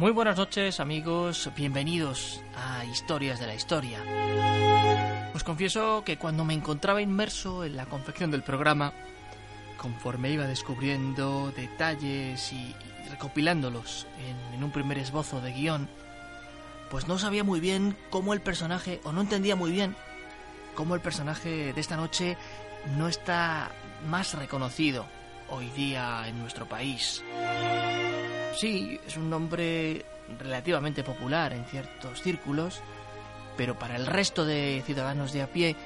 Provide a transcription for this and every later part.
Muy buenas noches amigos, bienvenidos a Historias de la Historia. Os confieso que cuando me encontraba inmerso en la confección del programa, conforme iba descubriendo detalles y, recopilándolos en, en un primer esbozo de guion, pues no sabía muy bien cómo el personaje, o no entendía muy bien cómo el personaje de esta noche no está más reconocido hoy día en nuestro país. Sí, es un nombre relativamente popular en ciertos círculos, pero para el resto de ciudadanos de a pie,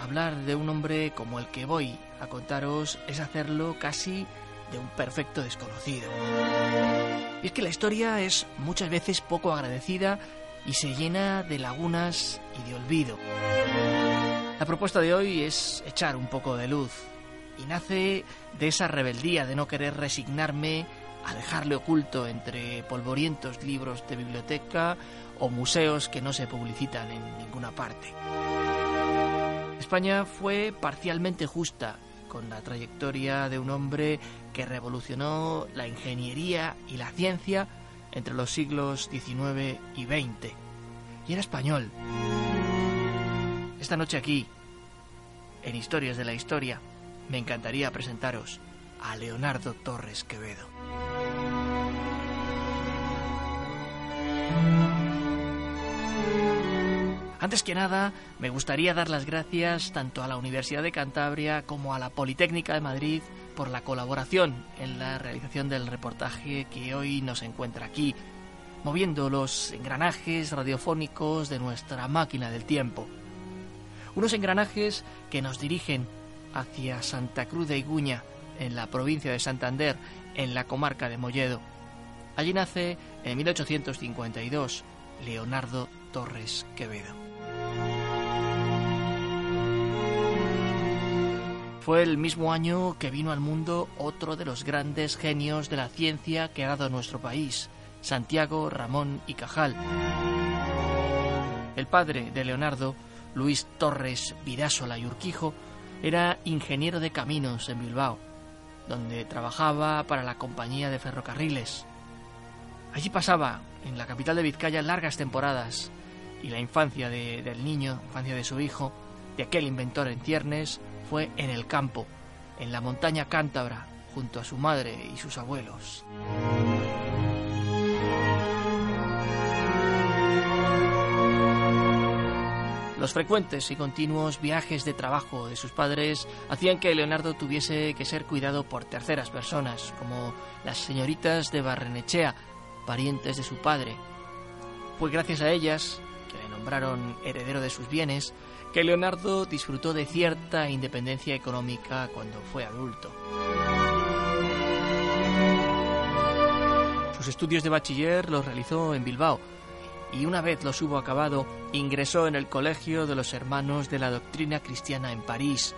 hablar de un hombre como el que voy a contaros es hacerlo casi de un perfecto desconocido. Y es que la historia es muchas veces poco agradecida y se llena de lagunas y de olvido. La propuesta de hoy es echar un poco de luz y nace de esa rebeldía de no querer resignarme a dejarle oculto entre polvorientos libros de biblioteca o museos que no se publicitan en ninguna parte. España fue parcialmente justa con la trayectoria de un hombre que revolucionó la ingeniería y la ciencia entre los siglos XIX y XX. Y era español. Esta noche aquí, en Historias de la Historia, me encantaría presentaros a Leonardo Torres Quevedo. Antes que nada, me gustaría dar las gracias tanto a la Universidad de Cantabria como a la Politécnica de Madrid por la colaboración en la realización del reportaje que hoy nos encuentra aquí, moviendo los engranajes radiofónicos de nuestra máquina del tiempo. Unos engranajes que nos dirigen hacia Santa Cruz de Iguña, en la provincia de Santander, en la comarca de Molledo. Allí nace, en 1852, Leonardo Torres Quevedo. Fue el mismo año que vino al mundo otro de los grandes genios de la ciencia que ha dado nuestro país, Santiago Ramón y Cajal. El padre de Leonardo, Luis Torres Vidásola y Urquijo, era ingeniero de caminos en Bilbao, donde trabajaba para la compañía de ferrocarriles. Allí pasaba, en la capital de Vizcaya, largas temporadas, y la infancia de- del niño, infancia de su hijo, de aquel inventor en ciernes, fue en el campo, en la montaña cántabra, junto a su madre y sus abuelos. Los frecuentes y continuos viajes de trabajo de sus padres hacían que Leonardo tuviese que ser cuidado por terceras personas, como las señoritas de Barrenechea, parientes de su padre. Fue gracias a ellas, que le nombraron heredero de sus bienes, que Leonardo disfrutó de cierta independencia económica cuando fue adulto. Sus estudios de bachiller los realizó en Bilbao y una vez los hubo acabado, ingresó en el Colegio de los Hermanos de la Doctrina Cristiana en París,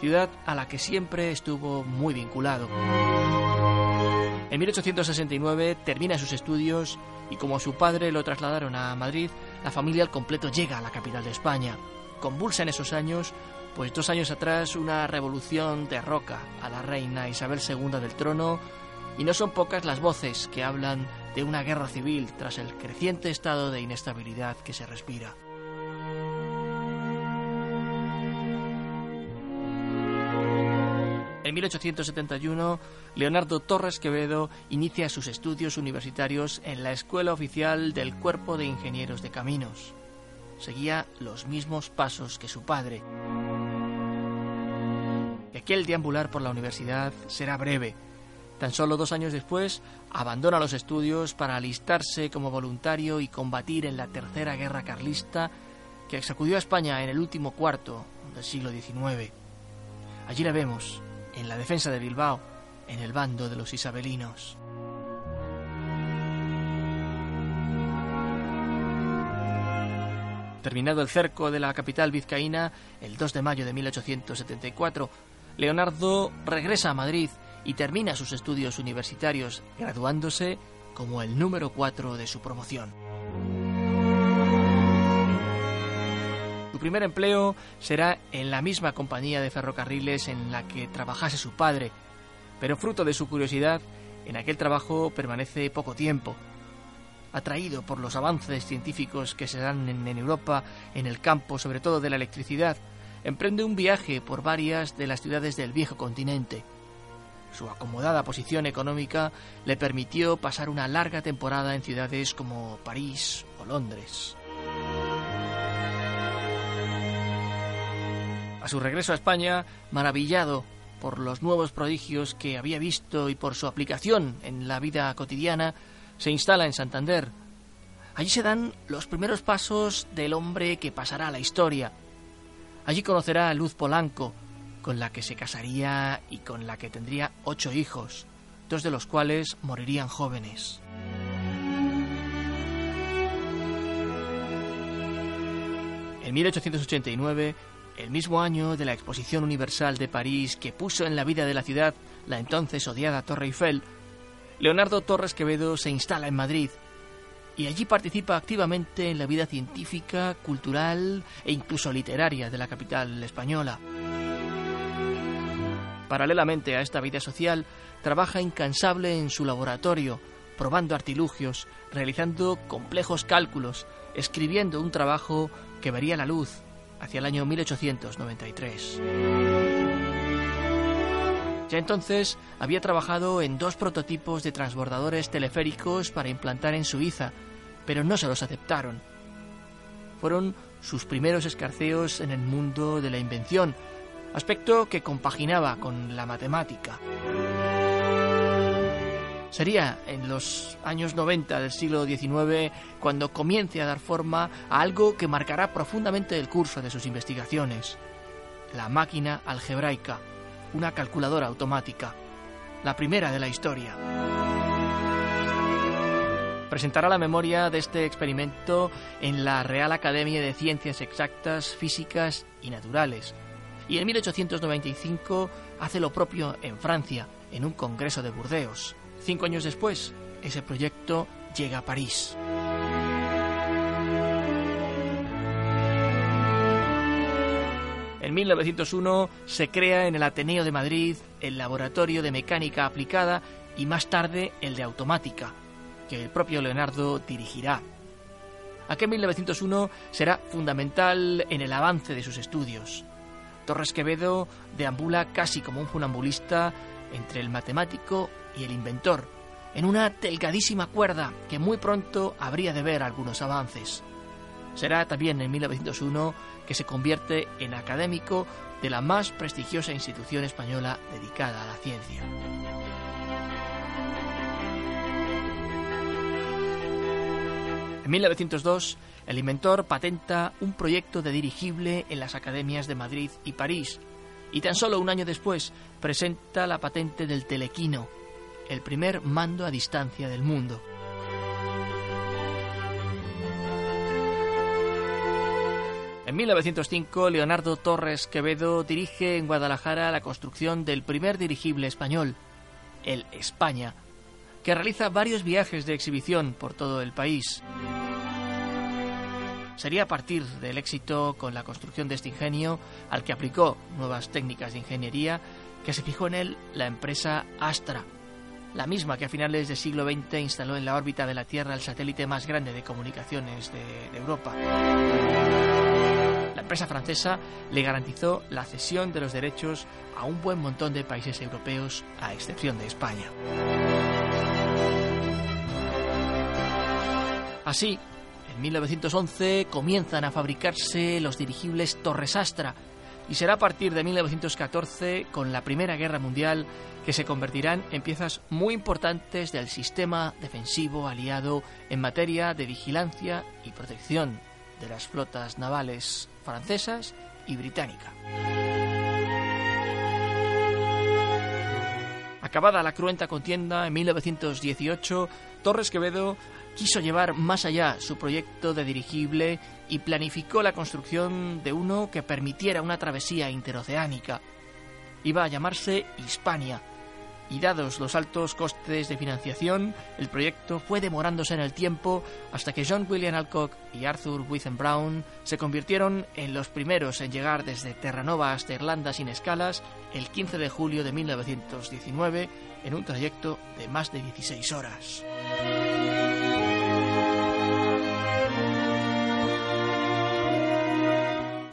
ciudad a la que siempre estuvo muy vinculado. En 1869 termina sus estudios y como su padre lo trasladaron a Madrid, la familia al completo llega a la capital de España. Convulsa en esos años, pues dos años atrás una revolución derroca a la reina Isabel II del trono y no son pocas las voces que hablan de una guerra civil tras el creciente estado de inestabilidad que se respira. En 1871, Leonardo Torres Quevedo inicia sus estudios universitarios en la Escuela Oficial del Cuerpo de Ingenieros de Caminos. Seguía los mismos pasos que su padre. Aquel deambular por la universidad será breve. Tan solo dos años después, abandona los estudios para alistarse como voluntario y combatir en la Tercera Guerra Carlista que sacudió a España en el último cuarto del siglo XIX. Allí la vemos, en la defensa de Bilbao, en el bando de los isabelinos. Terminado el cerco de la capital vizcaína, el 2 de mayo de 1874, Leonardo regresa a Madrid y termina sus estudios universitarios, graduándose como el número 4 de su promoción. primer empleo será en la misma compañía de ferrocarriles en la que trabajase su padre, pero fruto de su curiosidad, en aquel trabajo permanece poco tiempo. Atraído por los avances científicos que se dan en Europa en el campo, sobre todo de la electricidad, emprende un viaje por varias de las ciudades del viejo continente. Su acomodada posición económica le permitió pasar una larga temporada en ciudades como París o Londres. A su regreso a España, maravillado por los nuevos prodigios que había visto y por su aplicación en la vida cotidiana, se instala en Santander. Allí se dan los primeros pasos del hombre que pasará a la historia. Allí conocerá a Luz Polanco, con la que se casaría y con la que tendría ocho hijos, dos de los cuales morirían jóvenes. En 1889 el mismo año de la Exposición Universal de París que puso en la vida de la ciudad la entonces odiada Torre Eiffel, Leonardo Torres Quevedo se instala en Madrid y allí participa activamente en la vida científica, cultural e incluso literaria de la capital española. Paralelamente a esta vida social, trabaja incansable en su laboratorio, probando artilugios, realizando complejos cálculos, escribiendo un trabajo que vería la luz hacia el año 1893. Ya entonces había trabajado en dos prototipos de transbordadores teleféricos para implantar en Suiza, pero no se los aceptaron. Fueron sus primeros escarceos en el mundo de la invención, aspecto que compaginaba con la matemática. Sería en los años 90 del siglo XIX cuando comience a dar forma a algo que marcará profundamente el curso de sus investigaciones. La máquina algebraica, una calculadora automática, la primera de la historia. Presentará la memoria de este experimento en la Real Academia de Ciencias Exactas, Físicas y Naturales. Y en 1895 hace lo propio en Francia, en un congreso de Burdeos. Cinco años después, ese proyecto llega a París. En 1901 se crea en el Ateneo de Madrid el Laboratorio de Mecánica Aplicada y más tarde el de Automática, que el propio Leonardo dirigirá. Aquel 1901 será fundamental en el avance de sus estudios. Torres Quevedo deambula casi como un funambulista entre el matemático y el inventor, en una delgadísima cuerda que muy pronto habría de ver algunos avances. Será también en 1901 que se convierte en académico de la más prestigiosa institución española dedicada a la ciencia. En 1902, el inventor patenta un proyecto de dirigible en las academias de Madrid y París, y tan solo un año después presenta la patente del telequino, el primer mando a distancia del mundo. En 1905, Leonardo Torres Quevedo dirige en Guadalajara la construcción del primer dirigible español, el España, que realiza varios viajes de exhibición por todo el país. Sería a partir del éxito con la construcción de este ingenio, al que aplicó nuevas técnicas de ingeniería, que se fijó en él la empresa Astra, la misma que a finales del siglo XX instaló en la órbita de la Tierra el satélite más grande de comunicaciones de, de Europa. La empresa francesa le garantizó la cesión de los derechos a un buen montón de países europeos, a excepción de España. Así, en 1911 comienzan a fabricarse los dirigibles Torres Astra y será a partir de 1914, con la Primera Guerra Mundial, que se convertirán en piezas muy importantes del sistema defensivo aliado en materia de vigilancia y protección de las flotas navales francesas y británica. Acabada la cruenta contienda en 1918, Torres Quevedo quiso llevar más allá su proyecto de dirigible y planificó la construcción de uno que permitiera una travesía interoceánica. Iba a llamarse Hispania, y dados los altos costes de financiación, el proyecto fue demorándose en el tiempo hasta que John William Alcock y Arthur Withen Brown se convirtieron en los primeros en llegar desde Terranova hasta Irlanda sin escalas el 15 de julio de 1919 en un trayecto de más de 16 horas.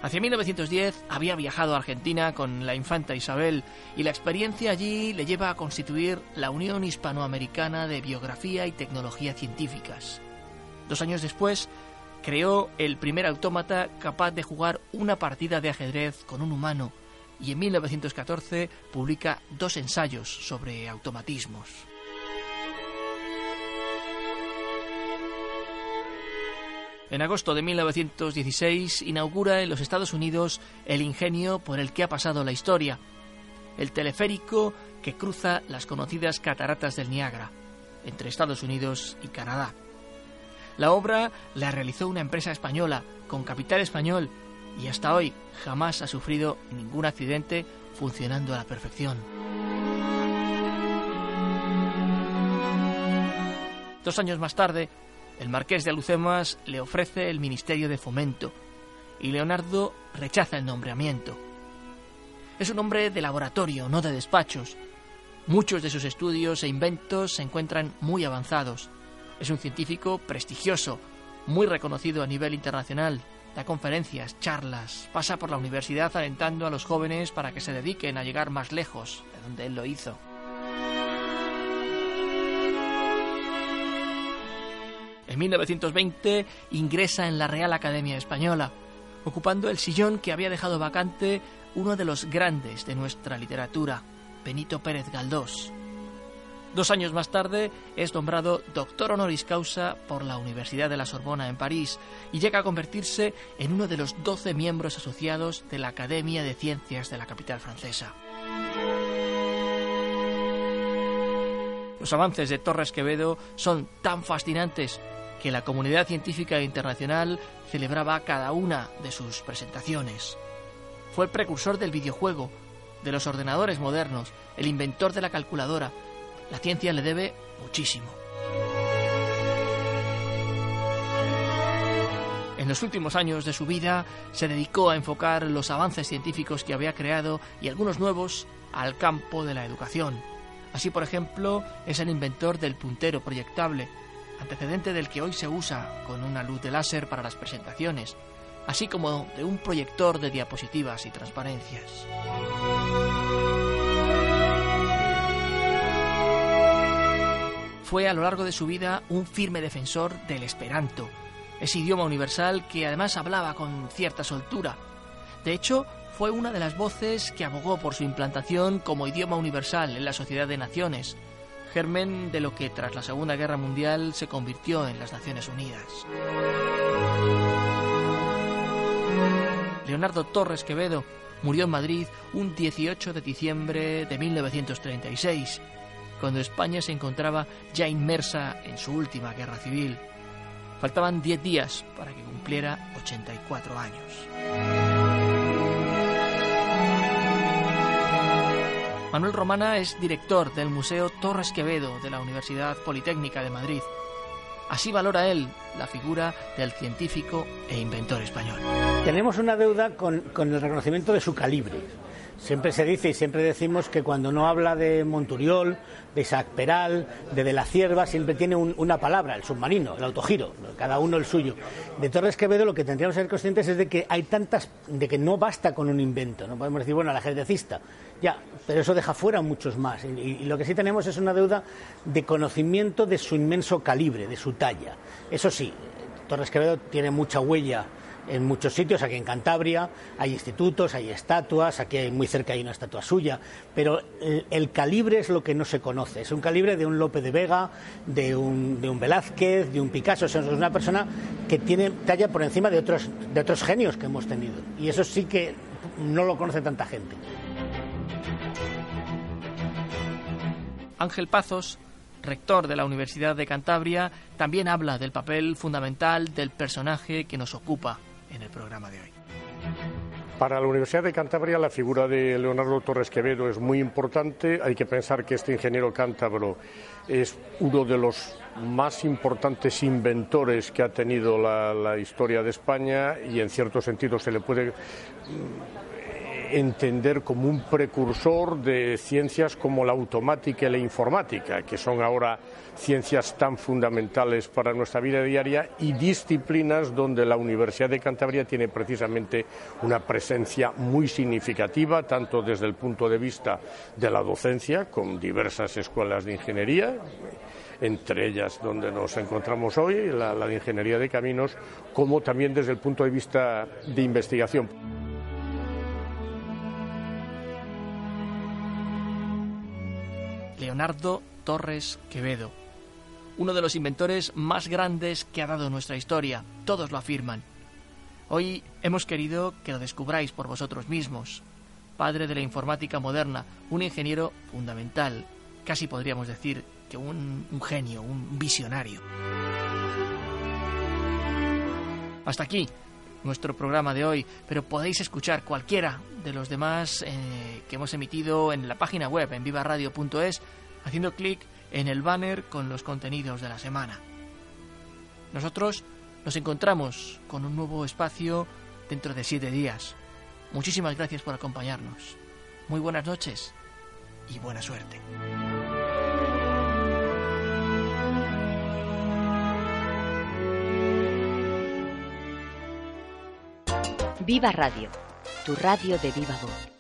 Hacia 1910 había viajado a Argentina con la infanta Isabel y la experiencia allí le lleva a constituir la Unión Hispanoamericana de Biografía y Tecnología Científicas. Dos años después, creó el primer autómata capaz de jugar una partida de ajedrez con un humano y en 1914 publica dos ensayos sobre automatismos. En agosto de 1916 inaugura en los Estados Unidos el ingenio por el que ha pasado la historia, el teleférico que cruza las conocidas cataratas del Niágara, entre Estados Unidos y Canadá. La obra la realizó una empresa española, con capital español, y hasta hoy jamás ha sufrido ningún accidente funcionando a la perfección. Dos años más tarde, el marqués de Alucemas le ofrece el Ministerio de Fomento y Leonardo rechaza el nombramiento. Es un hombre de laboratorio, no de despachos. Muchos de sus estudios e inventos se encuentran muy avanzados. Es un científico prestigioso, muy reconocido a nivel internacional. Da conferencias, charlas, pasa por la universidad alentando a los jóvenes para que se dediquen a llegar más lejos de donde él lo hizo. En 1920 ingresa en la Real Academia Española, ocupando el sillón que había dejado vacante uno de los grandes de nuestra literatura, Benito Pérez Galdós. Dos años más tarde es nombrado doctor honoris causa por la Universidad de la Sorbona en París y llega a convertirse en uno de los doce miembros asociados de la Academia de Ciencias de la capital francesa. Los avances de Torres Quevedo son tan fascinantes que la comunidad científica internacional celebraba cada una de sus presentaciones. Fue el precursor del videojuego, de los ordenadores modernos, el inventor de la calculadora. La ciencia le debe muchísimo. En los últimos años de su vida se dedicó a enfocar los avances científicos que había creado y algunos nuevos al campo de la educación. Así, por ejemplo, es el inventor del puntero proyectable, antecedente del que hoy se usa con una luz de láser para las presentaciones, así como de un proyector de diapositivas y transparencias. Fue a lo largo de su vida un firme defensor del esperanto, ese idioma universal que además hablaba con cierta soltura. De hecho, fue una de las voces que abogó por su implantación como idioma universal en la Sociedad de Naciones, germen de lo que tras la Segunda Guerra Mundial se convirtió en las Naciones Unidas. Leonardo Torres Quevedo murió en Madrid un 18 de diciembre de 1936, cuando España se encontraba ya inmersa en su última guerra civil. Faltaban 10 días para que cumpliera 84 años. Manuel Romana es director del Museo Torres Quevedo de la Universidad Politécnica de Madrid. Así valora él la figura del científico e inventor español. Tenemos una deuda con, el reconocimiento de su calibre. Siempre se dice y siempre decimos que cuando no habla de Monturiol, de Isaac Peral, de De la Cierva, siempre tiene una palabra, el submarino, el autogiro, cada uno el suyo. De Torres Quevedo lo que tendríamos que ser conscientes es de que hay tantas, de que no basta con un invento, no podemos decir, bueno, el ajedrecista, ya, pero eso deja fuera muchos más. y lo que sí tenemos es una deuda de conocimiento de su inmenso calibre, de su talla. Eso sí, Torres Quevedo tiene mucha huella en muchos sitios, aquí en Cantabria hay institutos, hay estatuas, aquí muy cerca hay una estatua suya, pero el, calibre es lo que no se conoce, es un calibre de un Lope de Vega, de un, de un Velázquez, de un Picasso, es una persona que tiene talla por encima de otros, de otros genios que hemos tenido, y eso sí que no lo conoce tanta gente. Ángel Pazos rector de la Universidad de Cantabria, también habla del papel fundamental del personaje que nos ocupa en el programa de hoy. Para la Universidad de Cantabria la figura de Leonardo Torres Quevedo es muy importante. Hay que pensar que este ingeniero cántabro es uno de los más importantes inventores que ha tenido la, la historia de España y en cierto sentido se le puede entender como un precursor de ciencias como la automática y la informática, que son ahora ciencias tan fundamentales para nuestra vida diaria y disciplinas donde la Universidad de Cantabria tiene precisamente una presencia muy significativa, tanto desde el punto de vista de la docencia, con diversas escuelas de ingeniería, entre ellas donde nos encontramos hoy, la, de Ingeniería de Caminos, como también desde el punto de vista de investigación. Leonardo Torres Quevedo, uno de los inventores más grandes que ha dado nuestra historia, todos lo afirman. Hoy hemos querido que lo descubráis por vosotros mismos. Padre de la informática moderna, un ingeniero fundamental, casi podríamos decir que un, genio, un visionario. Hasta aquí nuestro programa de hoy, pero podéis escuchar cualquiera de los demás eh, que hemos emitido en la página web en vivaradio.es haciendo clic en el banner con los contenidos de la semana. Nosotros nos encontramos con un nuevo espacio dentro de siete días. Muchísimas gracias por acompañarnos. Muy buenas noches y buena suerte. Viva Radio, tu radio de viva voz.